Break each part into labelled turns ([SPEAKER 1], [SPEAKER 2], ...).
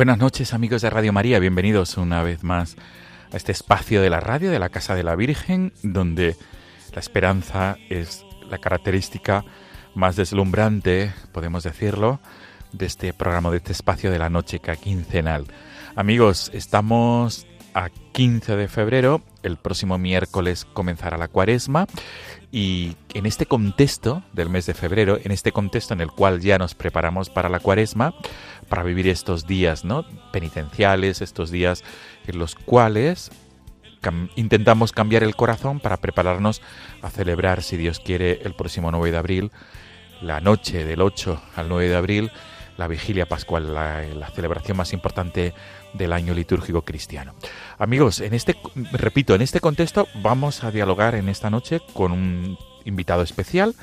[SPEAKER 1] Buenas noches amigos de Radio María, bienvenidos una vez más a este espacio de la radio de la Casa de la Virgen, donde la esperanza es la característica más deslumbrante, podemos decirlo, de este programa, de este espacio de la noche quincenal. Amigos, estamos a 15 de febrero, el próximo miércoles comenzará la cuaresma y en este contexto del mes de febrero, en este contexto en el cual ya nos preparamos para la cuaresma, para vivir estos días ¿no? penitenciales, estos días en los cuales intentamos cambiar el corazón para prepararnos a celebrar, si Dios quiere, el próximo 9 de abril, la noche del 8 al 9 de abril, la vigilia pascual, la, la celebración más importante del año litúrgico cristiano. Amigos, en este, repito, en este contexto vamos a dialogar en esta noche con un invitado especial.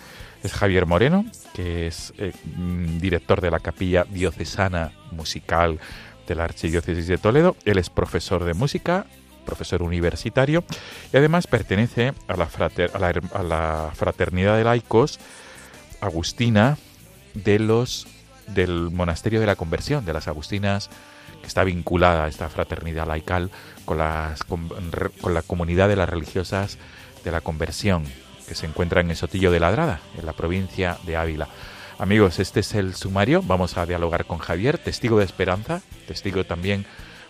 [SPEAKER 1] Es Javier Moreno, que es eh, mm, director de la Capilla Diocesana Musical de la Archidiócesis de Toledo. Él es profesor de música, profesor universitario y además pertenece a la, frater- a la Fraternidad de Laicos Agustina de los del Monasterio de la Conversión, de las Agustinas, que está vinculada a esta fraternidad laical con, las, con, la comunidad de las religiosas de la Conversión, que se encuentra en el Sotillo de Ladrada, en la provincia de Ávila. Amigos, este es el sumario. Vamos a dialogar con Javier, testigo de esperanza, testigo también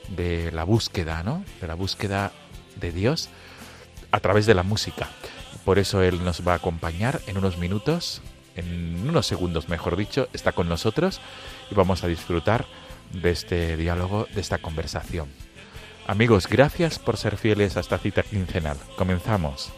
[SPEAKER 1] de la búsqueda, ¿no? De la búsqueda de Dios a través de la música. Por eso él nos va a acompañar en unos minutos, en unos segundos, mejor dicho, está con nosotros y vamos a disfrutar de este diálogo, de esta conversación. Amigos, gracias por ser fieles a esta cita quincenal. Comenzamos.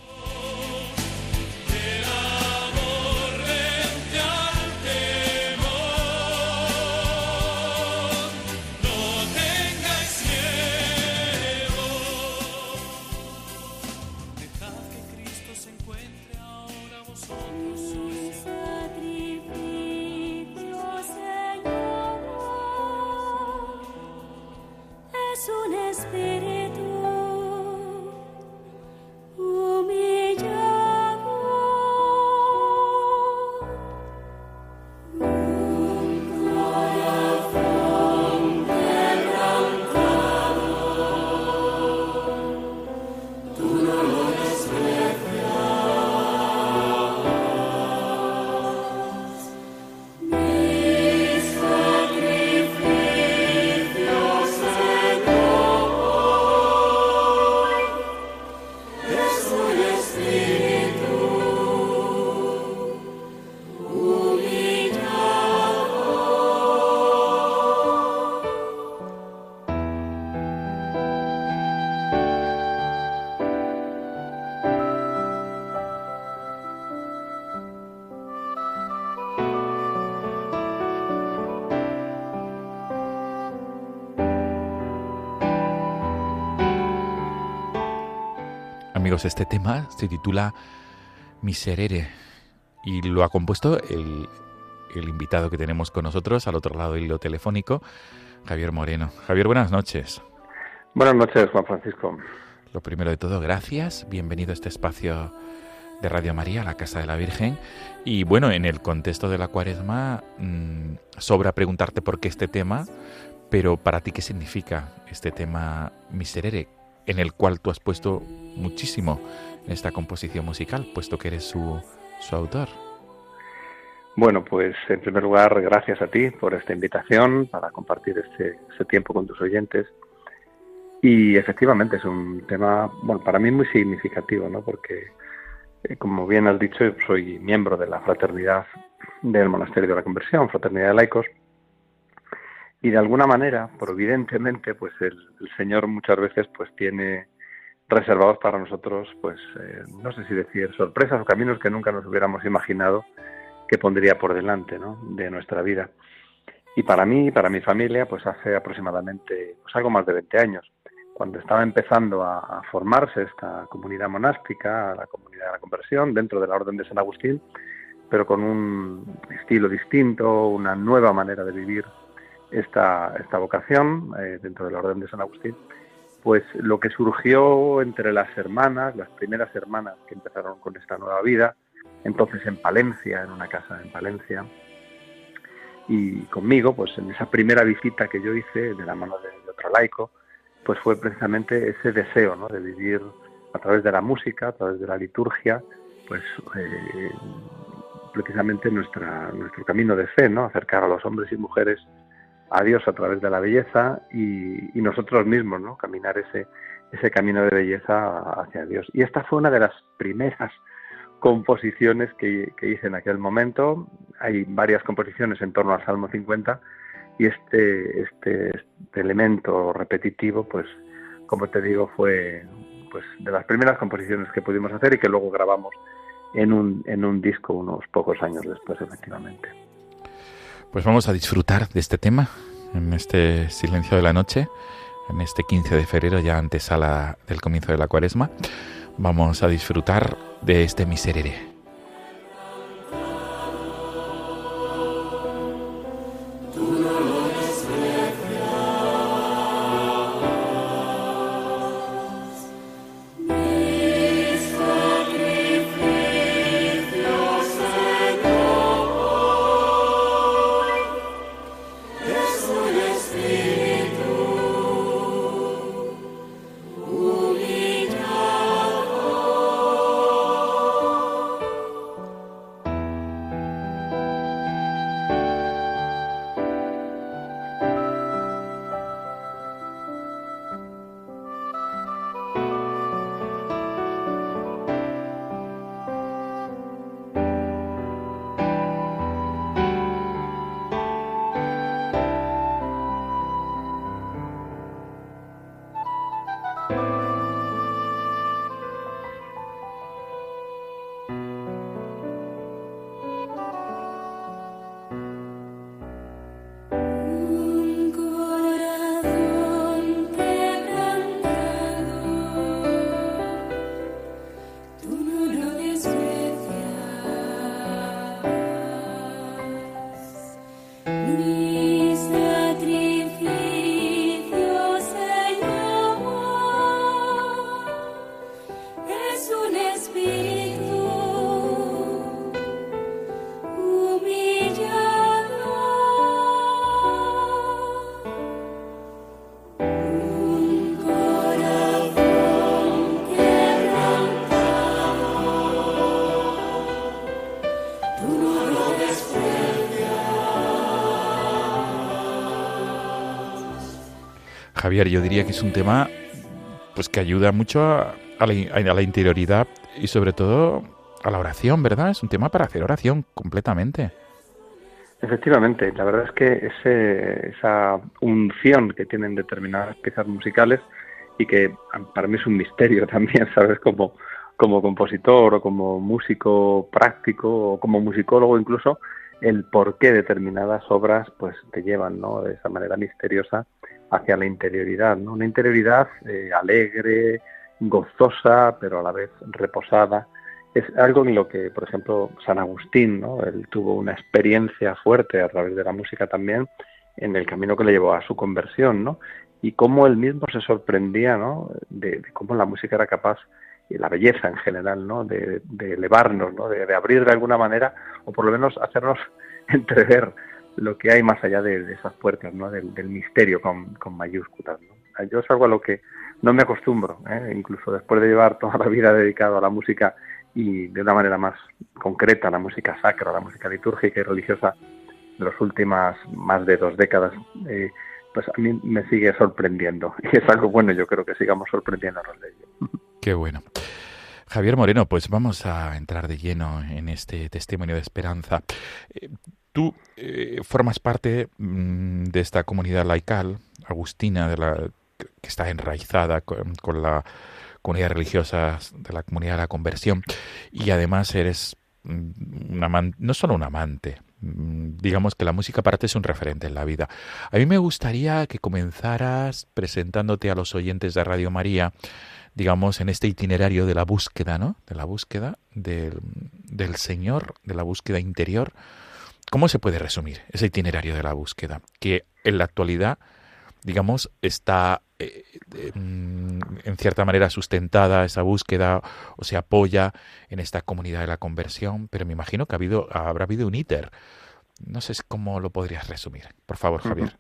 [SPEAKER 1] Amigos, este tema se titula Miserere y lo ha compuesto el, el invitado que tenemos con nosotros al otro lado del hilo telefónico, Javier Moreno. Javier, buenas noches.
[SPEAKER 2] Buenas noches, Juan Francisco.
[SPEAKER 1] Lo primero de todo, gracias. Bienvenido a este espacio de Radio María, la Casa de la Virgen. Y bueno, en el contexto de la cuaresma, mmm, sobra preguntarte por qué este tema, pero para ti, ¿qué significa este tema miserere? En el cual tú has puesto muchísimo esta composición musical, puesto que eres su, su autor.
[SPEAKER 2] Bueno, pues en primer lugar, gracias a ti por esta invitación para compartir este, este tiempo con tus oyentes. Y efectivamente es un tema, bueno, para mí muy significativo, ¿no? Porque, eh, como bien has dicho, soy miembro de la fraternidad del Monasterio de la Conversión, Fraternidad de Laicos, y de alguna manera, providentemente, pues el, Señor muchas veces pues tiene reservados para nosotros, pues eh, no sé si decir sorpresas o caminos que nunca nos hubiéramos imaginado que pondría por delante ¿no? de nuestra vida. Y para mí para mi familia, pues hace aproximadamente pues algo más de 20 años, cuando estaba empezando a, formarse esta comunidad monástica, la comunidad de la conversión, dentro de la Orden de San Agustín, pero con un estilo distinto, una nueva manera de vivir esta, esta vocación eh, dentro de la Orden de San Agustín, pues lo que surgió entre las hermanas, las primeras hermanas que empezaron con esta nueva vida, entonces en Palencia, en una casa en Palencia, y conmigo, pues en esa primera visita que yo hice de la mano de, de otro laico, pues fue precisamente ese deseo ¿no? de vivir a través de la música, a través de la liturgia, pues eh, precisamente nuestra, nuestro camino de fe, ¿no? acercar a los hombres y mujeres a Dios a través de la belleza y, nosotros mismos, ¿no? Caminar ese, ese camino de belleza hacia Dios. Y esta fue una de las primeras composiciones que, que, hice en aquel momento. Hay varias composiciones en torno al Salmo 50 y este, este, este elemento repetitivo, pues, como te digo, fue pues de las primeras composiciones que pudimos hacer y que luego grabamos en un, en un disco unos pocos años después, efectivamente.
[SPEAKER 1] Pues vamos a disfrutar de este tema en este silencio de la noche, en este 15 de febrero, ya antesala del comienzo de la cuaresma. Vamos a disfrutar de este miserere. Javier, yo diría que es un tema pues que ayuda mucho a, la, interioridad y sobre todo a la oración, ¿verdad? Es un tema para hacer oración completamente.
[SPEAKER 2] Efectivamente, la verdad es que ese, esa unción que tienen determinadas piezas musicales y que para mí es un misterio también, ¿sabes? Como, como compositor o como músico práctico o como musicólogo incluso, el por qué determinadas obras pues te llevan, ¿no? De esa manera misteriosa hacia la interioridad, ¿no? Una interioridad eh, alegre, gozosa, pero a la vez reposada. Es algo en lo que, por ejemplo, San Agustín, ¿no? Él tuvo una experiencia fuerte a través de la música también en el camino que le llevó a su conversión, ¿no? Y cómo él mismo se sorprendía, ¿no? De, cómo la música era capaz y la belleza en general, ¿no? De, de elevarnos, ¿no? De, de, abrir de alguna manera, o por lo menos hacernos entrever lo que hay más allá de, esas puertas, ¿no? Del, misterio con, mayúsculas, ¿no? Yo es algo a lo que no me acostumbro, ¿eh? incluso después de llevar toda la vida dedicado a la música y de una manera más concreta la música sacra, la música litúrgica y religiosa de las últimas más de dos décadas, eh, pues a mí me sigue sorprendiendo. Y es algo bueno, yo creo que sigamos sorprendiéndonos de ello.
[SPEAKER 1] Qué bueno. Javier Moreno, pues vamos a entrar de lleno en este testimonio de esperanza. Tú eh, formas parte mm, de esta comunidad laical, agustina, de la, que está enraizada con, con la comunidad religiosa de la comunidad de la conversión y además eres mm, un no solo un amante, mm, digamos que la música para ti es un referente en la vida. A mí me gustaría que comenzaras presentándote a los oyentes de Radio María, digamos, en este itinerario de la búsqueda, ¿no? De la búsqueda del, del Señor, de la búsqueda interior. ¿Cómo se puede resumir ese itinerario de la búsqueda? Que en la actualidad, digamos, está eh, mm, en cierta manera sustentada esa búsqueda o se apoya en esta comunidad de la conversión, pero me imagino que ha habido, habrá habido un íter. No sé cómo lo podrías resumir. Por favor, Javier.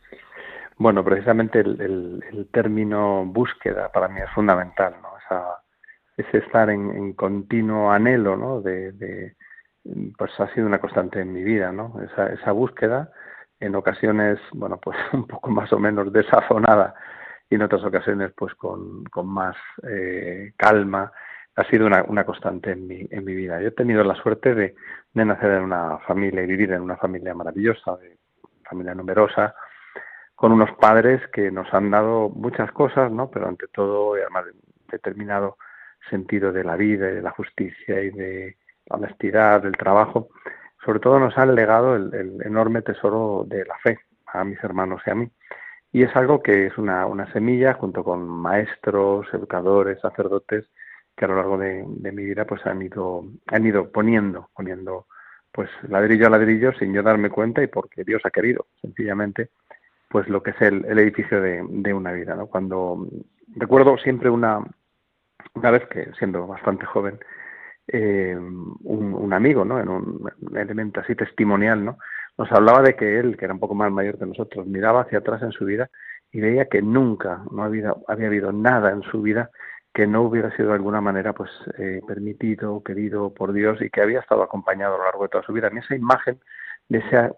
[SPEAKER 2] Bueno, precisamente el, el, el término búsqueda para mí es fundamental, ¿no? Esa, ese estar en, en continuo anhelo, ¿no? De, de, pues ha sido una constante en mi vida, ¿no? Esa, búsqueda, en ocasiones, bueno, pues un poco más o menos desazonada y en otras ocasiones, pues con, con más eh, calma, ha sido una, una constante en mi, en mi vida. Yo he tenido la suerte de, de nacer en una familia y vivir en una familia maravillosa, de familia numerosa, con unos padres que nos han dado muchas cosas, ¿no? Pero ante todo, además de determinado sentido de la vida y de la justicia y de honestidad, del trabajo, sobre todo nos han legado el, el enorme tesoro de la fe a mis hermanos y a mí. Y es algo que es una, una semilla junto con maestros, educadores, sacerdotes, que a lo largo de, de, mi vida pues han ido, han ido poniendo, poniendo pues ladrillo a ladrillo sin yo darme cuenta y porque Dios ha querido, sencillamente, pues lo que es el, el edificio de, de, una vida, ¿no? Cuando recuerdo siempre una, una vez que siendo bastante joven, eh, un, amigo, ¿no? En un, elemento así testimonial, ¿no? Nos hablaba de que él, que era un poco más mayor que nosotros, miraba hacia atrás en su vida y veía que nunca no había, habido nada en su vida que no hubiera sido de alguna manera pues eh, permitido, querido por Dios y que había estado acompañado a lo largo de toda su vida. Mí esa imagen de esa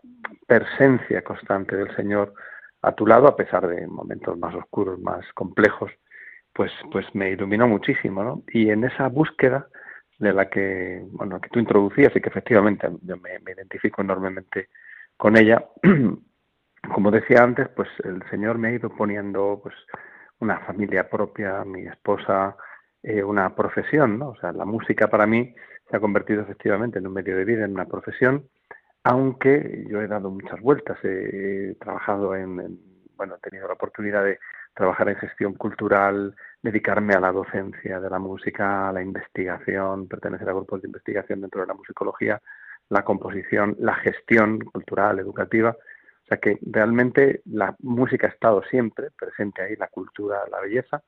[SPEAKER 2] presencia constante del Señor a tu lado, a pesar de momentos más oscuros, más complejos, pues, pues me iluminó muchísimo, ¿no? Y en esa búsqueda de la que, bueno, que tú introducías y que efectivamente yo me, identifico enormemente con ella, como decía antes, pues el Señor me ha ido poniendo pues una familia propia, mi esposa, eh, una profesión, ¿no? O sea, la música para mí se ha convertido efectivamente en un medio de vida, en una profesión, aunque yo he dado muchas vueltas, he, trabajado en, bueno, he tenido la oportunidad de trabajar en gestión cultural, dedicarme a la docencia de la música, a la investigación, pertenecer a grupos de investigación dentro de la musicología, la composición, la gestión cultural, educativa. O sea que realmente la música ha estado siempre presente ahí, la cultura, la belleza.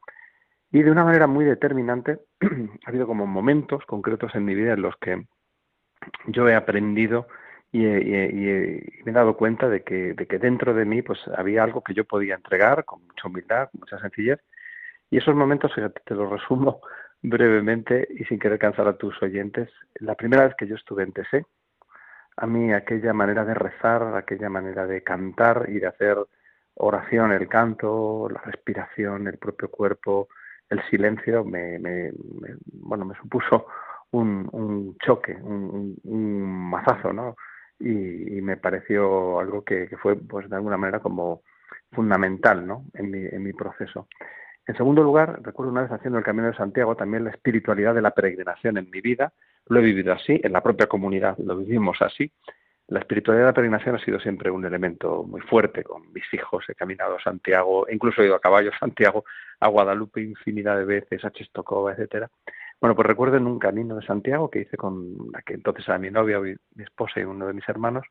[SPEAKER 2] Y de una manera muy determinante ha habido como momentos concretos en mi vida en los que yo he aprendido y, he, y, he, y me he dado cuenta de que, de que dentro de mí pues había algo que yo podía entregar con mucha humildad, con mucha sencillez. Y esos momentos, te los resumo brevemente y sin querer cansar a tus oyentes. La primera vez que yo estuve en TC, a mí aquella manera de rezar, aquella manera de cantar y de hacer oración, el canto, la respiración, el propio cuerpo, el silencio, me, me, me bueno, me supuso un, un choque, un, un, mazazo, ¿no? Y, y, me pareció algo que, fue, pues, de alguna manera como fundamental, ¿no? En mi, en mi proceso. En segundo lugar, recuerdo una vez haciendo el Camino de Santiago también la espiritualidad de la peregrinación en mi vida, lo he vivido así, en la propia comunidad lo vivimos así. La espiritualidad de la peregrinación ha sido siempre un elemento muy fuerte. Con mis hijos he caminado a Santiago, incluso he ido a caballo a Santiago, a Guadalupe infinidad de veces, a Chestokova, etcétera. Bueno, pues recuerdo en un camino de Santiago que hice con la que entonces era mi novia, mi esposa y uno de mis hermanos,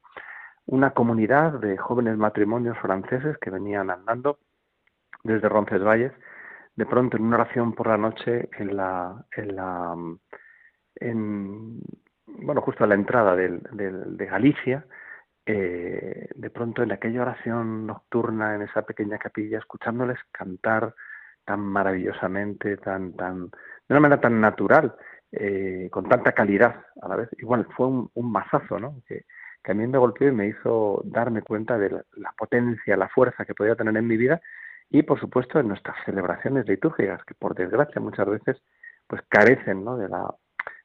[SPEAKER 2] una comunidad de jóvenes matrimonios franceses que venían andando desde Roncesvalles, de pronto en una oración por la noche en la, en la en, bueno, justo a la entrada de, Galicia, eh, de pronto en aquella oración nocturna, en esa pequeña capilla, escuchándoles cantar tan maravillosamente, tan, tan, de una manera tan natural, eh, con tanta calidad a la vez. Igual fue un, un mazazo, ¿no? Que, que, a mí me golpeó y me hizo darme cuenta de la, potencia, la fuerza que podía tener en mi vida y, por supuesto, en nuestras celebraciones litúrgicas, que por desgracia muchas veces pues carecen ¿no? de, la,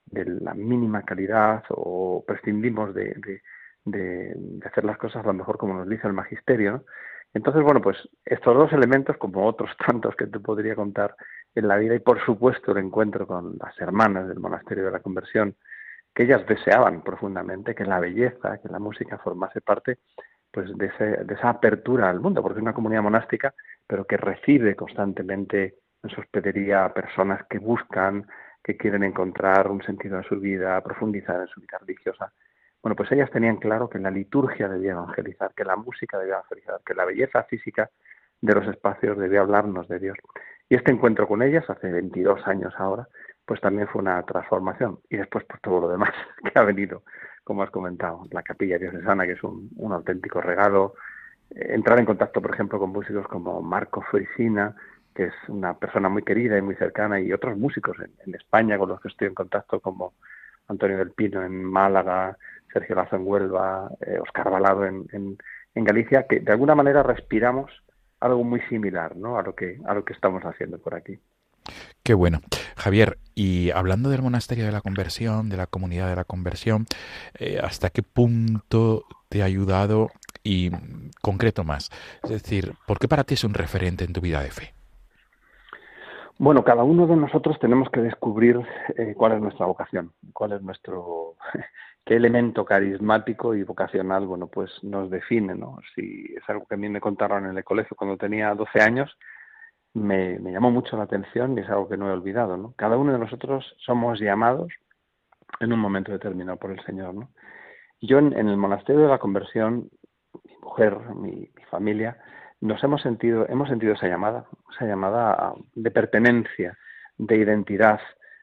[SPEAKER 2] de la mínima calidad o prescindimos de, de, de, de hacer las cosas a lo mejor como nos dice el magisterio. ¿no? Entonces, bueno, pues estos dos elementos, como otros tantos que te podría contar en la vida, y por supuesto el encuentro con las hermanas del monasterio de la conversión, que ellas deseaban profundamente que la belleza, que la música formase parte pues de, ese, de esa apertura al mundo, porque es una comunidad monástica, pero que recibe constantemente en su hospedería personas que buscan, que quieren encontrar un sentido en su vida, profundizar en su vida religiosa. Bueno, pues ellas tenían claro que la liturgia debía evangelizar, que la música debía evangelizar, que la belleza física de los espacios debía hablarnos de Dios. Y este encuentro con ellas, hace 22 años ahora, pues también fue una transformación. Y después, pues todo lo demás que ha venido, como has comentado, la capilla diocesana, que es un, un auténtico regalo, entrar en contacto, por ejemplo, con músicos como Marco Frisina, que es una persona muy querida y muy cercana, y otros músicos en, España con los que estoy en contacto, como Antonio del Pino en Málaga, Sergio Lazo en Huelva, eh, Oscar Balado en, en, en, Galicia, que de alguna manera respiramos algo muy similar ¿no? a, lo que, a lo que estamos haciendo por aquí.
[SPEAKER 1] Qué bueno. Javier, y hablando del monasterio de la conversión, de la comunidad de la conversión, eh, ¿hasta qué punto te ha ayudado y concreto más? Es decir, ¿por qué para ti es un referente en tu vida de fe?
[SPEAKER 2] Bueno, cada uno de nosotros tenemos que descubrir eh, cuál es nuestra vocación, cuál es nuestro, qué elemento carismático y vocacional, bueno, pues nos define, ¿no? Si es algo que a mí me contaron en el colegio cuando tenía 12 años, me, me llamó mucho la atención y es algo que no he olvidado, ¿no? Cada uno de nosotros somos llamados en un momento determinado por el Señor, ¿no? Yo en, el monasterio de la conversión, mi mujer, mi, mi familia, nos hemos sentido, hemos sentido esa llamada, esa llamada de pertenencia, de identidad,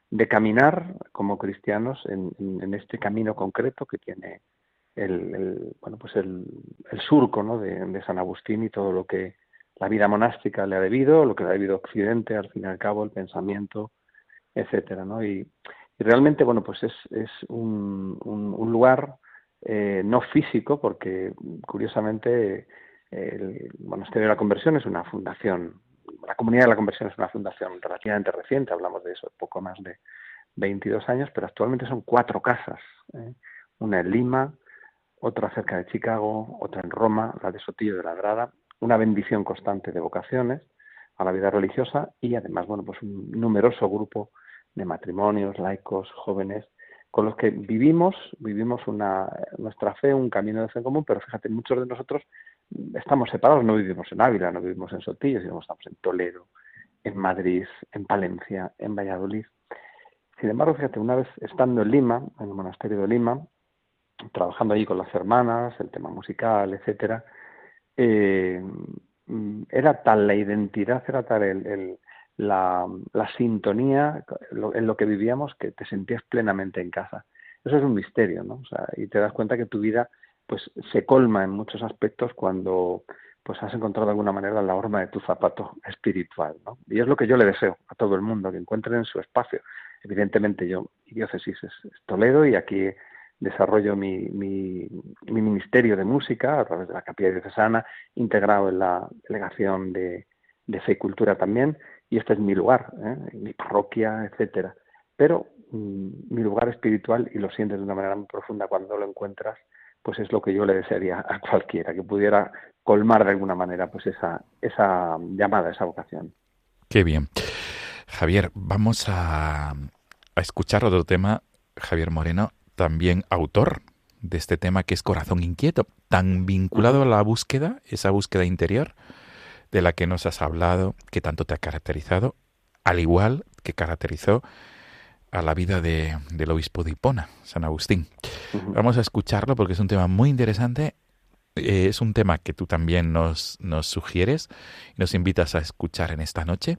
[SPEAKER 2] de caminar como cristianos en, en, este camino concreto que tiene el, el bueno pues el, el surco ¿no? de, San Agustín y todo lo que la vida monástica le ha debido, lo que le ha debido Occidente, al fin y al cabo, el pensamiento, etcétera, ¿no? Y, y realmente, bueno, pues es, es un, un, un lugar eh, no físico, porque curiosamente el Monasterio de la Conversión es una fundación, la Comunidad de la Conversión es una fundación relativamente reciente, hablamos de eso, poco más de 22 años, pero actualmente son cuatro casas, ¿eh? una en Lima, otra cerca de Chicago, otra en Roma, la de Sotillo de la Grada, una bendición constante de vocaciones a la vida religiosa y además, bueno, pues un numeroso grupo de matrimonios, laicos, jóvenes, con los que vivimos, vivimos una, nuestra fe, un camino de fe común, pero fíjate, muchos de nosotros estamos separados, no vivimos en Ávila, no vivimos en Sotillo, sino estamos en Toledo, en Madrid, en Palencia, en Valladolid. Sin embargo, fíjate, una vez estando en Lima, en el monasterio de Lima, trabajando allí con las hermanas, el tema musical, etcétera, eh, era tal la identidad, era tal el, la, sintonía en lo que vivíamos que te sentías plenamente en casa. Eso es un misterio, ¿no? Y te das cuenta que tu vida pues se colma en muchos aspectos cuando pues has encontrado de alguna manera la horma de tu zapato espiritual. Y es lo que yo le deseo a todo el mundo, que encuentren en su espacio. Evidentemente yo, mi diócesis es, Toledo y aquí desarrollo mi, mi, mi, ministerio de música a través de la capilla diocesana, integrado en la delegación de, de fe y cultura también, y este es mi lugar, ¿eh? mi parroquia, etcétera. Pero mmm, mi lugar espiritual, y lo sientes de una manera muy profunda cuando lo encuentras, pues es lo que yo le desearía a cualquiera, que pudiera colmar de alguna manera pues esa, esa llamada, esa vocación.
[SPEAKER 1] Qué bien. Javier, vamos a, a escuchar otro tema, Javier Moreno, también autor de este tema que es Corazón Inquieto, tan vinculado a la búsqueda, esa búsqueda interior de la que nos has hablado, que tanto te ha caracterizado, al igual que caracterizó a la vida de, del obispo de Hipona, San Agustín. Uh -huh. Vamos a escucharlo porque es un tema muy interesante. Eh, es un tema que tú también nos, nos sugieres nos invitas a escuchar en esta noche.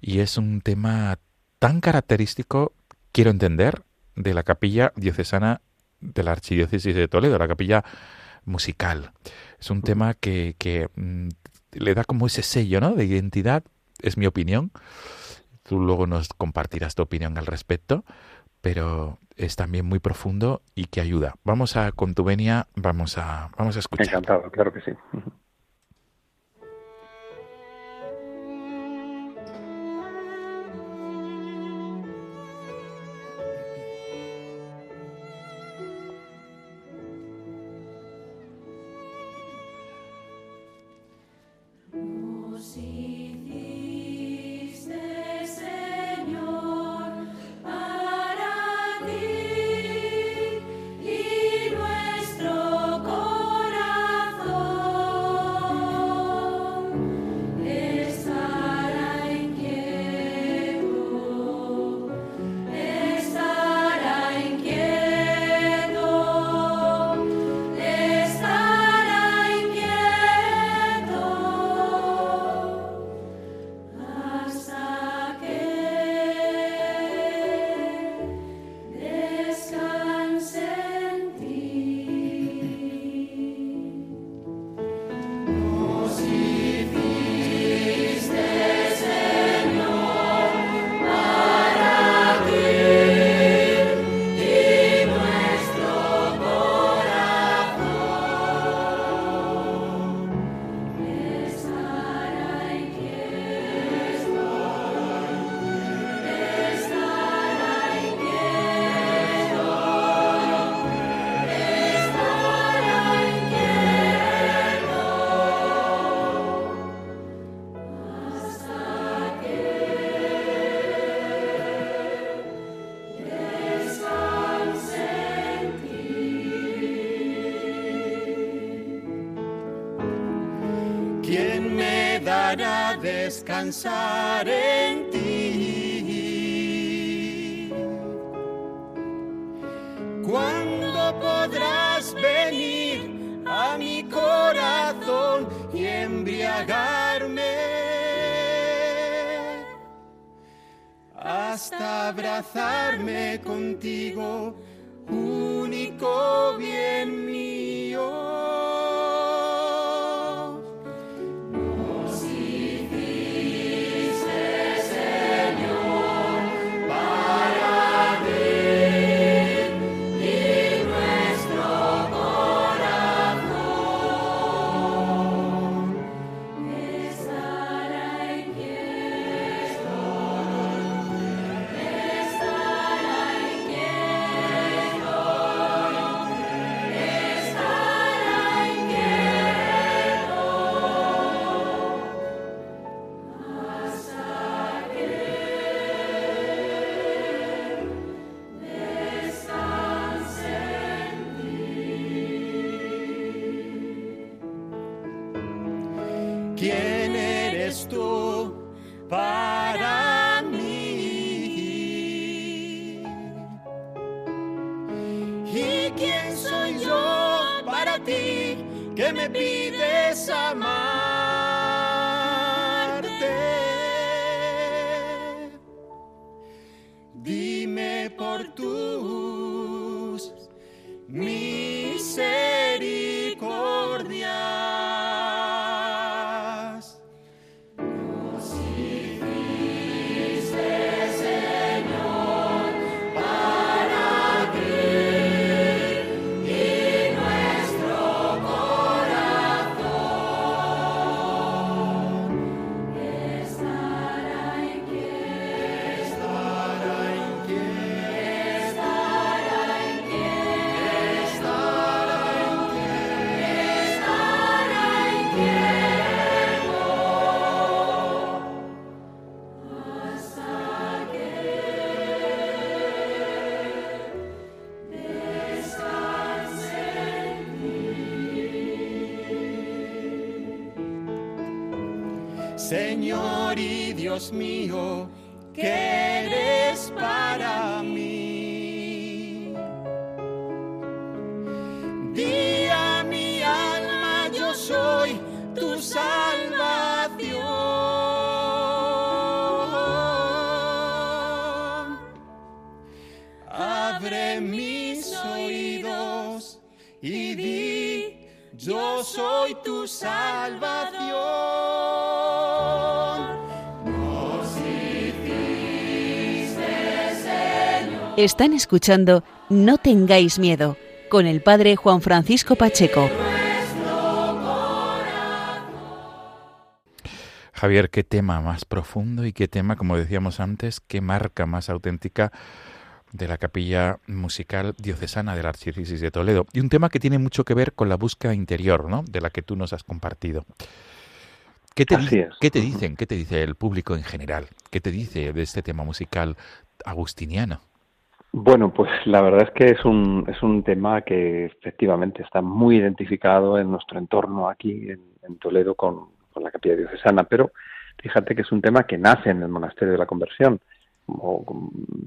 [SPEAKER 1] Y es un tema tan característico, quiero entender, de la capilla diocesana de la Archidiócesis de Toledo, la capilla musical. Es un tema que, que mm, le da como ese sello ¿no? de identidad es mi opinión. Tú luego nos compartirás tu opinión al respecto, pero es también muy profundo y que ayuda. Vamos a, con tu venia, vamos a, vamos a escuchar.
[SPEAKER 3] Encantado, claro que sí.
[SPEAKER 4] Descansar en ti? ¿Cuándo podrás venir a mi corazón y embriagarme? Hasta abrazarme contigo, único bien mío. Dios mío, que
[SPEAKER 5] Están escuchando No tengáis miedo con el padre Juan Francisco Pacheco.
[SPEAKER 1] Javier, qué tema más profundo y qué tema, como decíamos antes, qué marca más auténtica de la capilla musical diocesana de la Archidiócesis de Toledo. Y un tema que tiene mucho que ver con la búsqueda interior, ¿no? De la que tú nos has compartido. ¿Qué te, ¿Qué te dicen? ¿Qué te dice el público en general? ¿Qué te dice de este tema musical agustiniano?
[SPEAKER 2] Bueno, pues la verdad es que es un, es un tema que efectivamente está muy identificado en nuestro entorno aquí en, Toledo con, la capilla diocesana, pero fíjate que es un tema que nace en el monasterio de la conversión,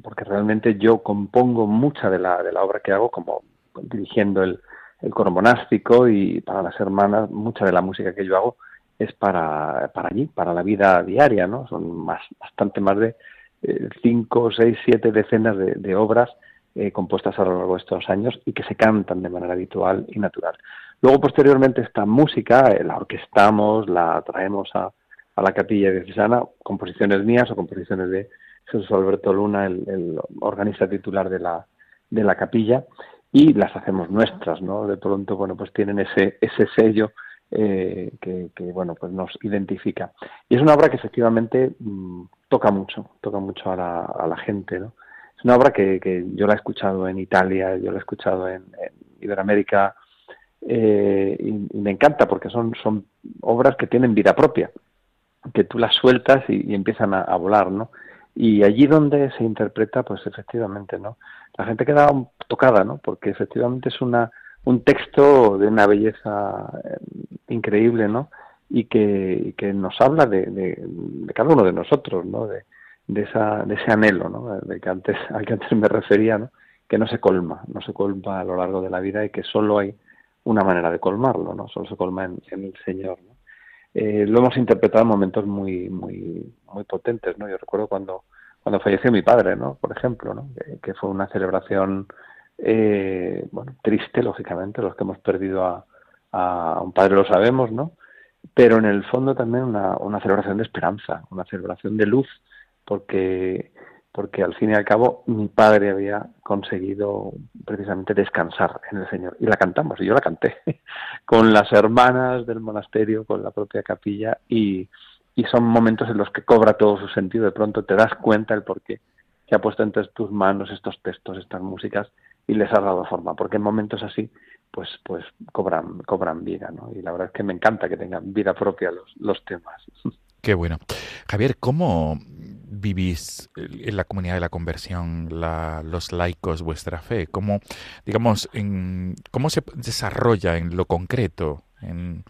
[SPEAKER 2] porque realmente yo compongo mucha de la, de la obra que hago como dirigiendo el, el coro monástico y para las hermanas, mucha de la música que yo hago es para, para allí, para la vida diaria, ¿no? Son más, bastante más de cinco, seis, siete decenas de, obras eh, compuestas a lo largo de estos años y que se cantan de manera habitual y natural. Luego, posteriormente, esta música eh, la orquestamos, la traemos a, la capilla de Cisana, composiciones mías o composiciones de Jesús Alberto Luna, el, organista titular de la, de la capilla, y las hacemos nuestras, ¿no? De pronto, bueno, pues tienen ese, ese sello que, que, bueno, pues nos identifica. Y es una obra que efectivamente mm, toca mucho, toca mucho a la, a la gente, ¿no? Es una obra que, que, yo la he escuchado en Italia, yo la he escuchado en, Iberoamérica eh, y, me encanta porque son, son obras que tienen vida propia, que tú las sueltas y, empiezan a, volar, ¿no? Y allí donde se interpreta, pues efectivamente, ¿no? La gente queda tocada, ¿no? Porque efectivamente es una un texto de una belleza eh, increíble, ¿no? Y que, que nos habla de, de, cada uno de nosotros, ¿no? De, de, esa, de ese anhelo, ¿no? De que antes, al que antes me refería, ¿no? Que no se colma, no se colma a lo largo de la vida y que solo hay una manera de colmarlo, ¿no? Solo se colma en, el Señor, ¿no? Eh, lo hemos interpretado en momentos muy, muy, muy potentes, ¿no? Yo recuerdo cuando, cuando falleció mi padre, ¿no? Por ejemplo, ¿no? Que, fue una celebración, eh, bueno, triste, lógicamente, los que hemos perdido a, a un padre lo sabemos, ¿no? Pero en el fondo también una, una celebración de esperanza, una celebración de luz, porque, porque al fin y al cabo mi padre había conseguido precisamente descansar en el Señor. Y la cantamos, y yo la canté, con las hermanas del monasterio, con la propia capilla, y, y son momentos en los que cobra todo su sentido. De pronto te das cuenta el por qué que ha puesto entre tus manos estos textos, estas músicas, y les ha dado forma, porque en momentos así pues pues cobran cobran vida no y la verdad es que me encanta que tengan vida propia los, los temas.
[SPEAKER 1] Qué bueno. Javier cómo vivís en la comunidad de la conversión la, los laicos vuestra fe cómo digamos en, cómo se desarrolla en lo concreto en,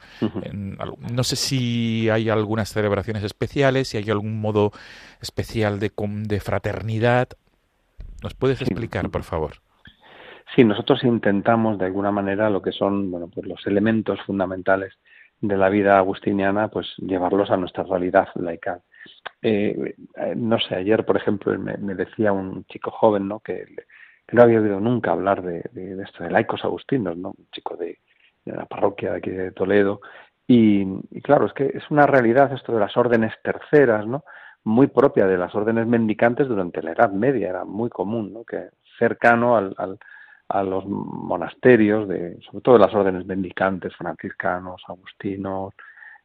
[SPEAKER 1] no sé si hay algunas celebraciones especiales, si hay algún modo especial de, de fraternidad. ¿Nos puedes explicar, por favor?
[SPEAKER 2] Sí, nosotros intentamos de alguna manera lo que son bueno, pues los elementos fundamentales de la vida agustiniana, pues llevarlos a nuestra realidad laical. Eh, eh, no sé, ayer, por ejemplo, me, decía un chico joven, ¿no? Que, no había oído nunca hablar de, esto de laicos agustinos, ¿no? Un chico de, la parroquia de aquí de Toledo. Y, y, claro, es que es una realidad esto de las órdenes terceras, ¿no? Muy propia de las órdenes mendicantes durante la Edad Media, era muy común, ¿no? Que cercano al a los monasterios, de, sobre todo de las órdenes mendicantes, franciscanos, agustinos,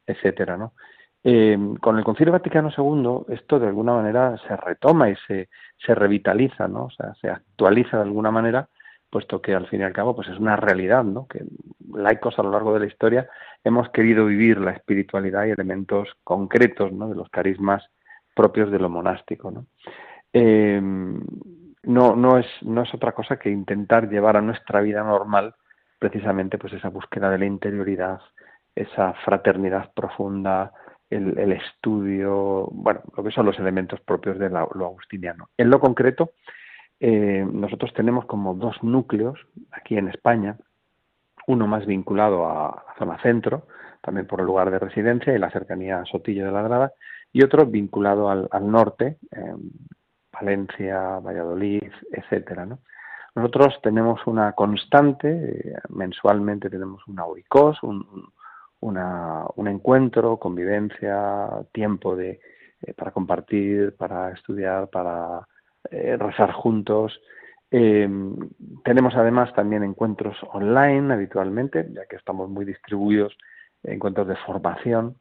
[SPEAKER 2] etcétera, ¿no? Eh, con el Concilio Vaticano II esto de alguna manera se retoma y se, se revitaliza, ¿no? O sea, se actualiza de alguna manera, puesto que al fin y al cabo pues es una realidad, ¿no? Que laicos a lo largo de la historia hemos querido vivir la espiritualidad y elementos concretos, ¿no? De los carismas propios de lo monástico, ¿no? Eh, no, no, es, no es otra cosa que intentar llevar a nuestra vida normal precisamente pues esa búsqueda de la interioridad, esa fraternidad profunda, el, estudio, bueno, lo que son los elementos propios de lo agustiniano. En lo concreto, eh, nosotros tenemos como dos núcleos aquí en España, uno más vinculado a la zona centro, también por el lugar de residencia y la cercanía a Sotillo de la Grada, y otro vinculado al, al norte, eh, Valencia, Valladolid, etcétera, ¿no? Nosotros tenemos una constante, eh, mensualmente tenemos una oikos, un, un encuentro, convivencia, tiempo de, eh, para compartir, para estudiar, para eh, rezar juntos. Tenemos además también encuentros online habitualmente, ya que estamos muy distribuidos, encuentros de formación.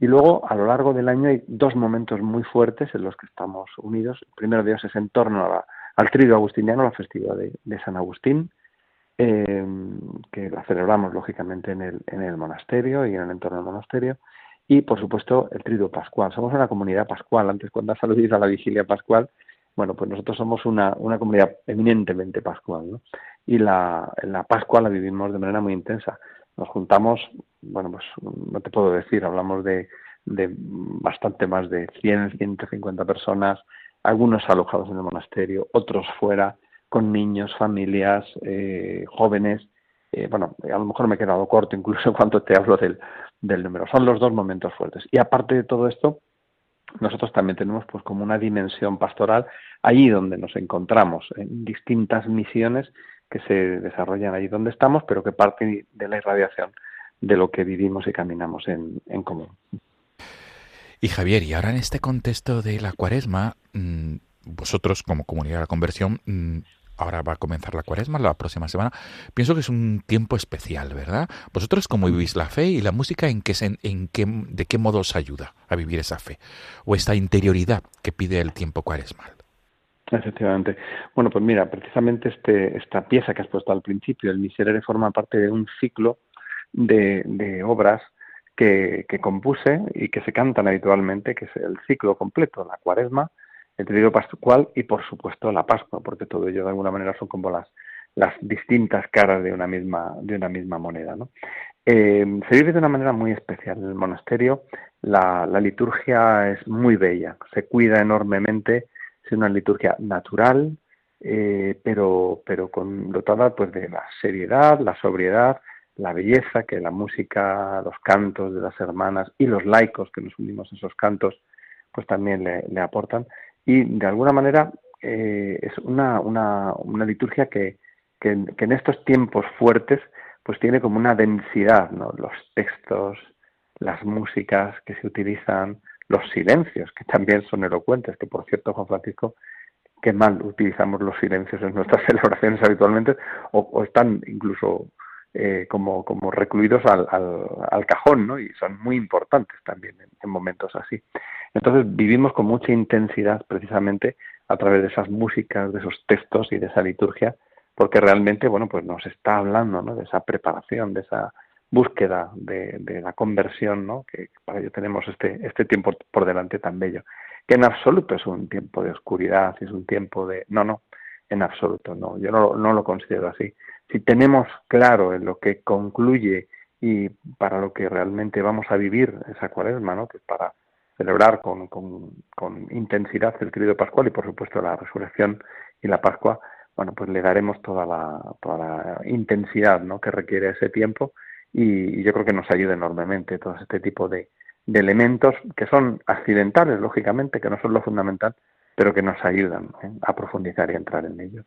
[SPEAKER 2] Y luego, a lo largo del año, hay dos momentos muy fuertes en los que estamos unidos. El primero de ellos es en torno al trío agustiniano, la festividad de, San Agustín, eh, que la celebramos lógicamente en el, en el monasterio y en el entorno del monasterio. Y, por supuesto, el trío pascual. Somos una comunidad pascual. Antes, cuando has aludido a la vigilia pascual, bueno, pues nosotros somos una, una comunidad eminentemente pascual, ¿no? Y la, la Pascua la vivimos de manera muy intensa. Nos juntamos, bueno, pues no te puedo decir, hablamos de, de bastante más de 100, 150 personas, algunos alojados en el monasterio, otros fuera, con niños, familias, eh, jóvenes. Eh, bueno, a lo mejor me he quedado corto incluso cuando te hablo del, del número. Son los dos momentos fuertes. Y aparte de todo esto, nosotros también tenemos pues como una dimensión pastoral allí donde nos encontramos en distintas misiones que se desarrollan allí donde estamos pero que parten de la irradiación de lo que vivimos y caminamos en, en común.
[SPEAKER 1] Y Javier, y ahora en este contexto de la cuaresma, mm, vosotros como comunidad de la conversión mm, ahora va a comenzar la cuaresma, la próxima semana. Pienso que es un tiempo especial, ¿verdad? ¿Vosotros cómo vivís la fe y la música en qué, en qué, de qué modo os ayuda a vivir esa fe? O esta interioridad que pide el tiempo cuaresmal.
[SPEAKER 2] Efectivamente. Bueno, pues mira, precisamente este, esta pieza que has puesto al principio, el Miserere, forma parte de un ciclo de, obras que, que compuse y que se cantan habitualmente, que es el ciclo completo, la cuaresma, el trío pascual y por supuesto la Pascua, porque todo ello de alguna manera son como las, las distintas caras de una misma, de una misma moneda. ¿no? Eh, se vive de una manera muy especial en el monasterio, la, la liturgia es muy bella, se cuida enormemente, es una liturgia natural, eh, pero, pero con, dotada pues, de la seriedad, la sobriedad, la belleza que la música, los cantos de las hermanas y los laicos que nos unimos a esos cantos, pues también le, aportan y de alguna manera eh, es una, una, una liturgia que, que, en estos tiempos fuertes pues tiene como una densidad, ¿no? Los textos, las músicas que se utilizan, los silencios, que también son elocuentes, que por cierto, Juan Francisco, qué mal utilizamos los silencios en nuestras celebraciones habitualmente, o, están incluso eh, como, como recluidos al, al, cajón, ¿no? Y son muy importantes también en momentos así. Entonces vivimos con mucha intensidad precisamente a través de esas músicas, de esos textos y de esa liturgia, porque realmente, bueno, pues nos está hablando, ¿no? De esa preparación, de esa búsqueda de, de la conversión, ¿no? Que para ello tenemos este, este tiempo por delante tan bello, que en absoluto es un tiempo de oscuridad, es un tiempo de... No, no, en absoluto, no, yo no, no lo considero así. Si tenemos claro en lo que concluye y para lo que realmente vamos a vivir esa cuaresma, ¿no? Que es para celebrar con, con, con intensidad el trío pascual y por supuesto la resurrección y la Pascua, bueno, pues le daremos toda la, toda la intensidad ¿no? que requiere ese tiempo y, yo creo que nos ayuda enormemente todo este tipo de, de elementos que son accidentales, lógicamente, que no son lo fundamental, pero que nos ayudan ¿eh? a profundizar y entrar en ello.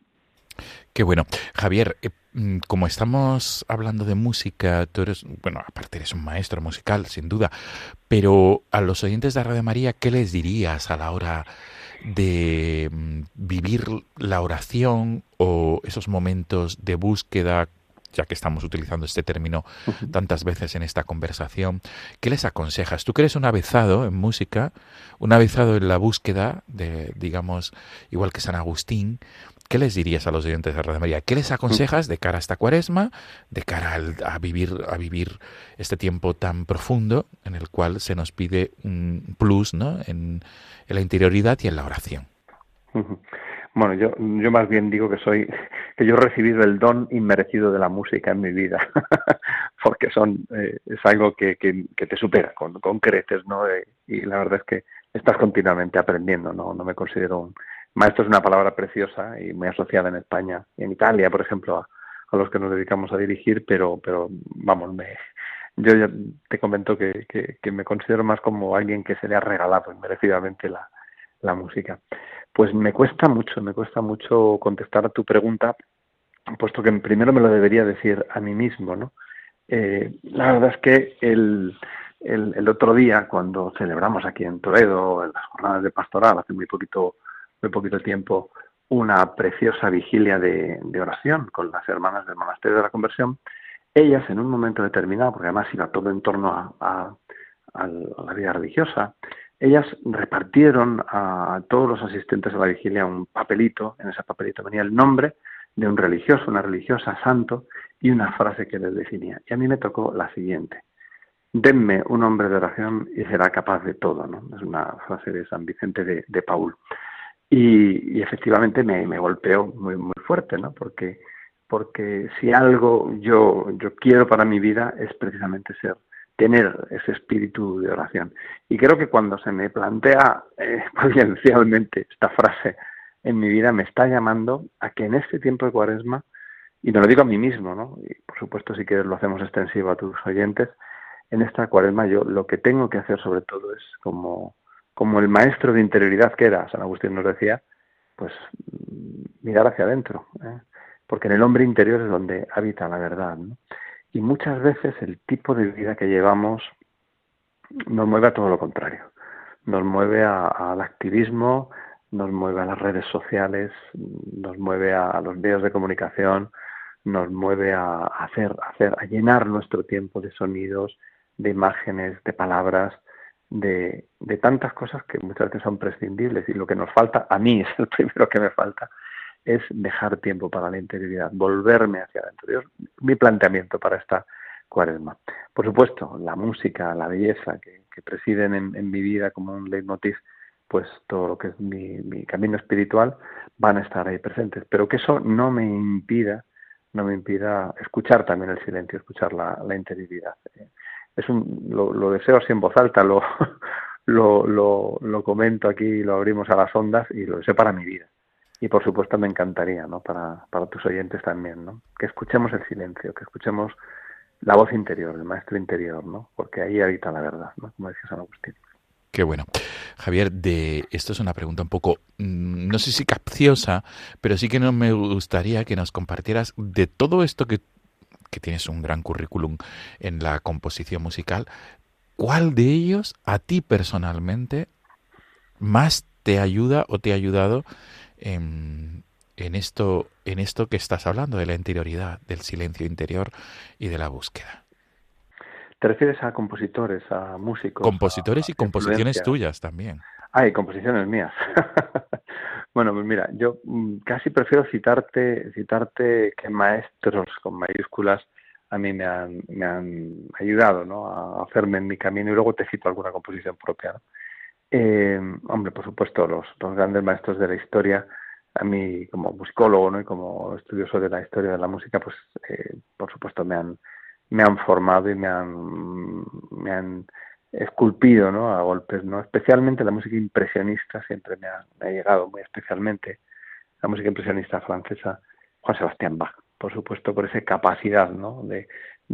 [SPEAKER 1] Qué bueno. Javier, eh, mm, como estamos hablando de música, tú eres, bueno, aparte eres un maestro musical, sin duda, pero a los oyentes de Radio María, ¿qué les dirías a la hora de mm, vivir la oración o esos momentos de búsqueda ya que estamos utilizando este término tantas veces en esta conversación, ¿qué les aconsejas? Tú que eres un avezado en música, un avezado en la búsqueda de, digamos, igual que San Agustín, ¿qué les dirías a los oyentes de Radio María? ¿Qué les aconsejas de cara a esta cuaresma, de cara a vivir, a vivir este tiempo tan profundo en el cual se nos pide un plus ¿no? en, la interioridad y en la oración?
[SPEAKER 2] Bueno, yo, yo más bien digo que soy, que yo he recibido el don inmerecido de la música en mi vida, porque son, eh, es algo que, que, te supera con, con creces, ¿no? Eh, y la verdad es que estás continuamente aprendiendo, ¿no? No me considero un, Maestro es una palabra preciosa y muy asociada en España en Italia, por ejemplo, a, los que nos dedicamos a dirigir, pero, pero vamos, me, yo ya te comento que, que, me considero más como alguien que se le ha regalado inmerecidamente la, la música. Pues me cuesta mucho, me cuesta mucho contestar a tu pregunta, puesto que primero me lo debería decir a mí mismo, ¿no? Eh, la verdad es que el, el, otro día, cuando celebramos aquí en Toledo, en las jornadas de pastoral, hace muy poquito muy poquito tiempo, una preciosa vigilia de, oración con las hermanas del monasterio de la conversión, ellas en un momento determinado, porque además iba todo en torno a, la vida religiosa, ellas repartieron a, todos los asistentes a la vigilia un papelito, en ese papelito venía el nombre de un religioso, una religiosa, santo, y una frase que les definía. Y a mí me tocó la siguiente. Denme un hombre de oración y será capaz de todo. ¿no? Es una frase de San Vicente de, de Paul. Y, efectivamente me, me, golpeó muy, muy fuerte, ¿no? Porque, porque si algo yo, yo quiero para mi vida es precisamente ser, tener ese espíritu de oración. Y creo que cuando se me plantea eh, potencialmente esta frase en mi vida, me está llamando a que en este tiempo de cuaresma, y me lo digo a mí mismo, ¿no? Y por supuesto, si quieres, lo hacemos extensivo a tus oyentes, en esta cuaresma yo lo que tengo que hacer sobre todo es como como el maestro de interioridad que era, San Agustín nos decía, pues mirar hacia adentro, ¿eh? porque en el hombre interior es donde habita la verdad. Y muchas veces el tipo de vida que llevamos nos mueve a todo lo contrario, nos mueve al activismo, nos mueve a las redes sociales, nos mueve a, los medios de comunicación, nos mueve a hacer, a hacer, a llenar nuestro tiempo de sonidos, de imágenes, de palabras, de, de, tantas cosas que muchas veces son prescindibles. Y lo que nos falta, a mí es el primero que me falta, es dejar tiempo para la interioridad, volverme hacia adentro. mi planteamiento para esta cuaresma. Por supuesto, la música, la belleza que, presiden en, mi vida como un leitmotiv, pues todo lo que es mi, mi, camino espiritual van a estar ahí presentes, pero que eso no me impida, no me impida escuchar también el silencio, escuchar la, interioridad es un, lo, deseo así en voz alta, lo, lo, lo, comento aquí, lo abrimos a las ondas y lo deseo para mi vida. Y por supuesto me encantaría, ¿no? Para, para tus oyentes también, ¿no? Que escuchemos el silencio, que escuchemos la voz interior, el maestro interior, ¿no? Porque ahí habita la verdad, ¿no? Como decía San Agustín.
[SPEAKER 1] Qué bueno. Javier, de esto es una pregunta un poco, mm, no sé si capciosa, pero sí que no me gustaría que nos compartieras de todo esto que que tienes un gran currículum en la composición musical, ¿cuál de ellos a ti personalmente más te ayuda o te ha ayudado en, esto, en esto que estás hablando, de la interioridad, del silencio interior y de la búsqueda?
[SPEAKER 2] ¿Te refieres a compositores, a músicos?
[SPEAKER 1] Compositores y composiciones tuyas también.
[SPEAKER 2] Ah, y composiciones mías. Bueno, pues mira, yo mm, casi prefiero citarte, citarte que maestros con mayúsculas a mí me han, me han ayudado ¿no? a hacerme en mi camino y luego te cito alguna composición propia. Eh, hombre, por supuesto, los, los grandes maestros de la historia, a mí como musicólogo y como estudioso de la historia de la música, pues eh, por supuesto me han, me han formado y me han, me han esculpido ¿no? a golpes, ¿no? Especialmente la música impresionista siempre me ha, llegado muy especialmente, la música impresionista francesa, Juan Sebastián Bach, por supuesto, por esa capacidad, ¿no? De,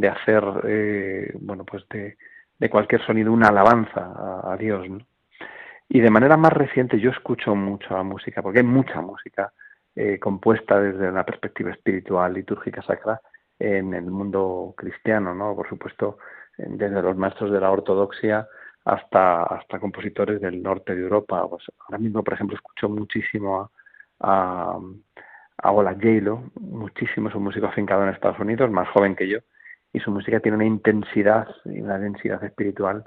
[SPEAKER 2] hacer, eh, bueno, pues de, de, cualquier sonido una alabanza a, Dios, ¿no? Y de manera más reciente yo escucho mucho la música, porque hay mucha música eh, compuesta desde una perspectiva espiritual, litúrgica, sacra, en el mundo cristiano, ¿no? Por supuesto, desde los maestros de la ortodoxia hasta, hasta compositores del norte de Europa. Pues ahora mismo, por ejemplo, escucho muchísimo a, a, Ola J-Lo, muchísimo, es un músico afincado en Estados Unidos, más joven que yo, y su música tiene una intensidad y una densidad espiritual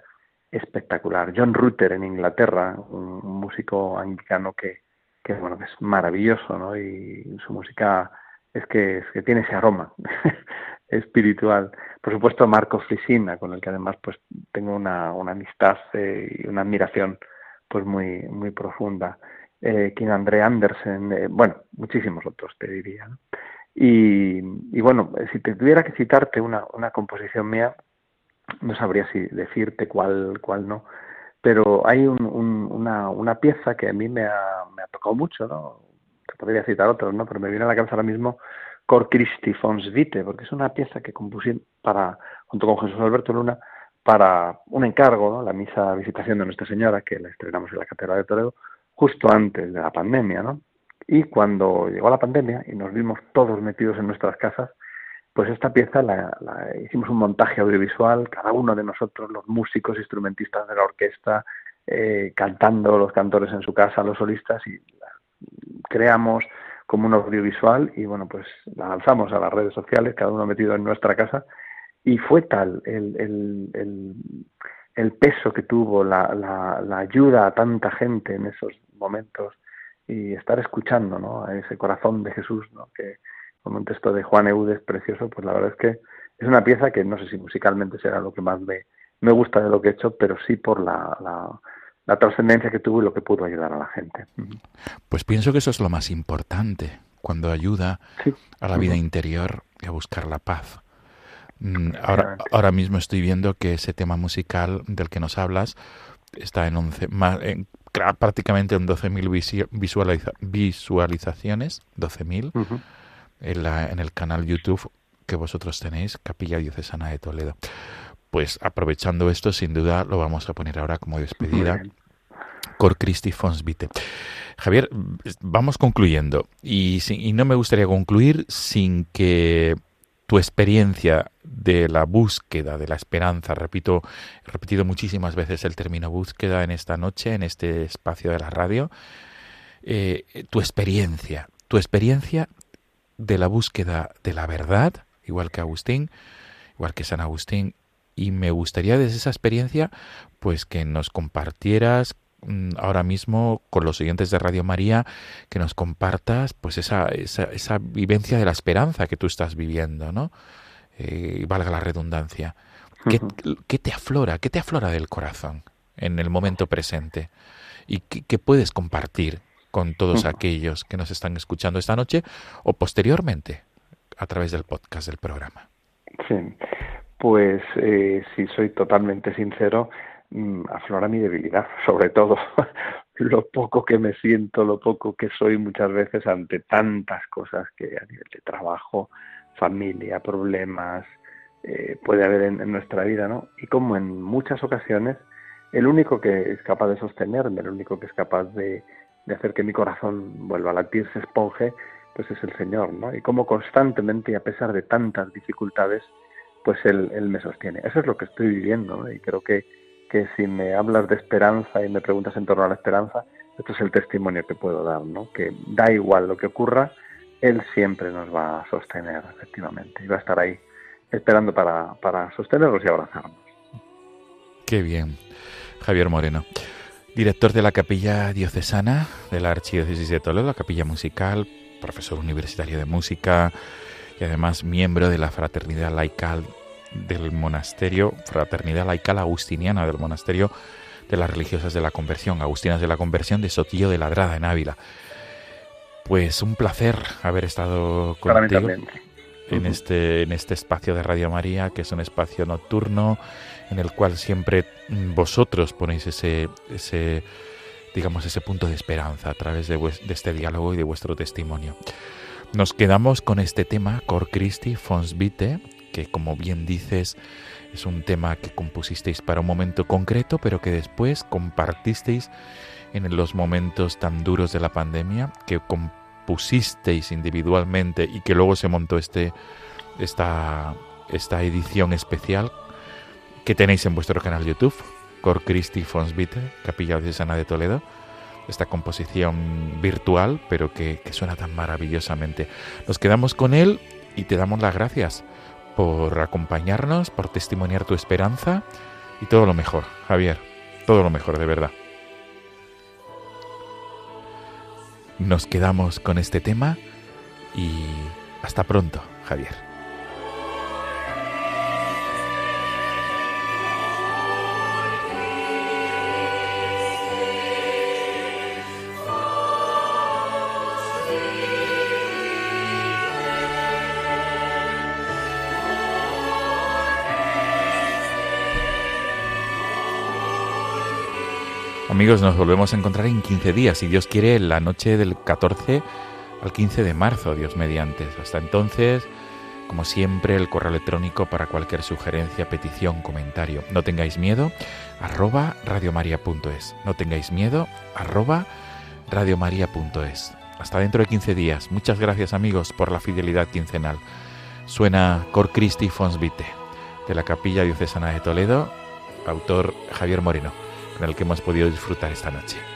[SPEAKER 2] espectacular. John Rutter en Inglaterra, un, músico anglicano que, que, bueno, es maravilloso, ¿no? Y su música es que, es que tiene ese aroma espiritual. Por supuesto, Marco Frisina, con el que además pues tengo una, una amistad eh, y una admiración pues muy, muy profunda. Eh, André Andersen, eh, bueno, muchísimos otros te diría. Y, y, bueno, si te tuviera que citarte una, una composición mía, no sabría si decirte cuál, cuál no, pero hay un, una, una pieza que a mí me ha, me ha tocado mucho, ¿no? Te podría citar otros, ¿no? Pero me viene a la cabeza ahora mismo Cor Christi Fons Vite, porque es una pieza que compuse para, junto con Jesús Alberto Luna, para un encargo, ¿no? la misa visitación de Nuestra Señora, que la estrenamos en la Catedral de Toledo, justo antes de la pandemia, ¿no? Y cuando llegó la pandemia y nos vimos todos metidos en nuestras casas, pues esta pieza la, hicimos un montaje audiovisual, cada uno de nosotros, los músicos, instrumentistas de la orquesta, eh, cantando los cantores en su casa, los solistas, y creamos como un audiovisual y bueno, pues la lanzamos a las redes sociales, cada uno metido en nuestra casa y fue tal el, el, el, peso que tuvo, la, la, la, ayuda a tanta gente en esos momentos y estar escuchando ¿no? a ese corazón de Jesús, ¿no? que como un texto de Juan Eudes precioso, pues la verdad es que es una pieza que no sé si musicalmente será lo que más me, me gusta de lo que he hecho, pero sí por la, la, la trascendencia que tuvo y lo que pudo ayudar a la gente.
[SPEAKER 1] Pues pienso que eso es lo más importante, cuando ayuda sí. a la vida interior y a buscar la paz. Mm, ahora, ahora mismo estoy viendo que ese tema musical del que nos hablas está en 11, más, en, prácticamente en 12.000 visualiza, visualizaciones, 12.000, uh -huh. En, la, en el canal YouTube que vosotros tenéis, Capilla Diocesana de Toledo. Pues aprovechando esto, sin duda lo vamos a poner ahora como despedida. Cor Christi Fons Vite. Javier, vamos concluyendo. Y, y no me gustaría concluir sin que tu experiencia de la búsqueda de la esperanza, repito, he repetido muchísimas veces el término búsqueda en esta noche, en este espacio de la radio, eh, tu experiencia, tu experiencia de la búsqueda de la verdad, igual que Agustín, igual que San Agustín, y me gustaría desde esa experiencia, pues que nos compartieras ahora mismo con los oyentes de Radio María que nos compartas pues esa, esa, esa vivencia de la esperanza que tú estás viviendo, ¿no? Eh, valga la redundancia. ¿Qué, uh -huh. ¿Qué, te aflora? ¿Qué te aflora del corazón en el momento presente? ¿Y qué, qué puedes compartir con todos aquellos que nos están escuchando esta noche o posteriormente a través del podcast del programa?
[SPEAKER 2] Sí, pues eh, si soy totalmente sincero, aflora mi debilidad, sobre todo lo poco que me siento, lo poco que soy muchas veces ante tantas cosas que a nivel de trabajo, familia, problemas, eh, puede haber en, en, nuestra vida, ¿no? Y como en muchas ocasiones, el único que es capaz de sostenerme, el único que es capaz de, de hacer que mi corazón vuelva a latir, se esponje, pues es el Señor, ¿no? Y como constantemente a pesar de tantas dificultades, pues Él, él me sostiene. Eso es lo que estoy viviendo, ¿no? Y creo que que si me hablas de esperanza y me preguntas en torno a la esperanza, esto es el testimonio que puedo dar, ¿no? Que da igual lo que ocurra, Él siempre nos va a sostener, efectivamente, y va a estar ahí esperando para, para sostenernos y abrazarnos.
[SPEAKER 1] Qué bien. Javier Moreno, director de la Capilla Diocesana de la Archidiócesis de Toledo, la Capilla Musical, profesor universitario de música y además miembro de la Fraternidad Laical del monasterio, Fraternidad Laical Agustiniana del monasterio de las religiosas de la conversión, Agustinas de la conversión de Sotillo de Ladrada en Ávila. Pues un placer haber estado contigo en este, en este espacio de Radio María, que es un espacio nocturno en el cual siempre vosotros ponéis ese, ese digamos, ese punto de esperanza a través de, de este diálogo y de vuestro testimonio. Nos quedamos con este tema, Cor Christi Fons Vite, que como bien dices es un tema que compusisteis para un momento concreto, pero que después compartisteis en los momentos tan duros de la pandemia, que compusisteis individualmente y que luego se montó este, esta, esta edición especial que tenéis en vuestro canal YouTube, Cor Christi Fons Vite, Capilla Diocesana de Toledo esta composición virtual, pero que, suena tan maravillosamente. Nos quedamos con él y te damos las gracias por acompañarnos, por testimoniar tu esperanza y todo lo mejor, Javier, todo lo mejor de verdad. Nos quedamos con este tema y hasta pronto, Javier. Amigos, nos volvemos a encontrar en 15 días, si Dios quiere, la noche del 14 al 15 de marzo, Dios mediante. Hasta entonces, como siempre, el correo electrónico para cualquier sugerencia, petición, comentario. No tengáis miedo, arroba radiomaria.es. No tengáis miedo, arroba radiomaria.es. Hasta dentro de 15 días. Muchas gracias, amigos, por la fidelidad quincenal. Suena Cor Christi Fons Vite, de la Capilla Diocesana de Toledo, autor Javier Moreno con el que hemos podido disfrutar esta noche.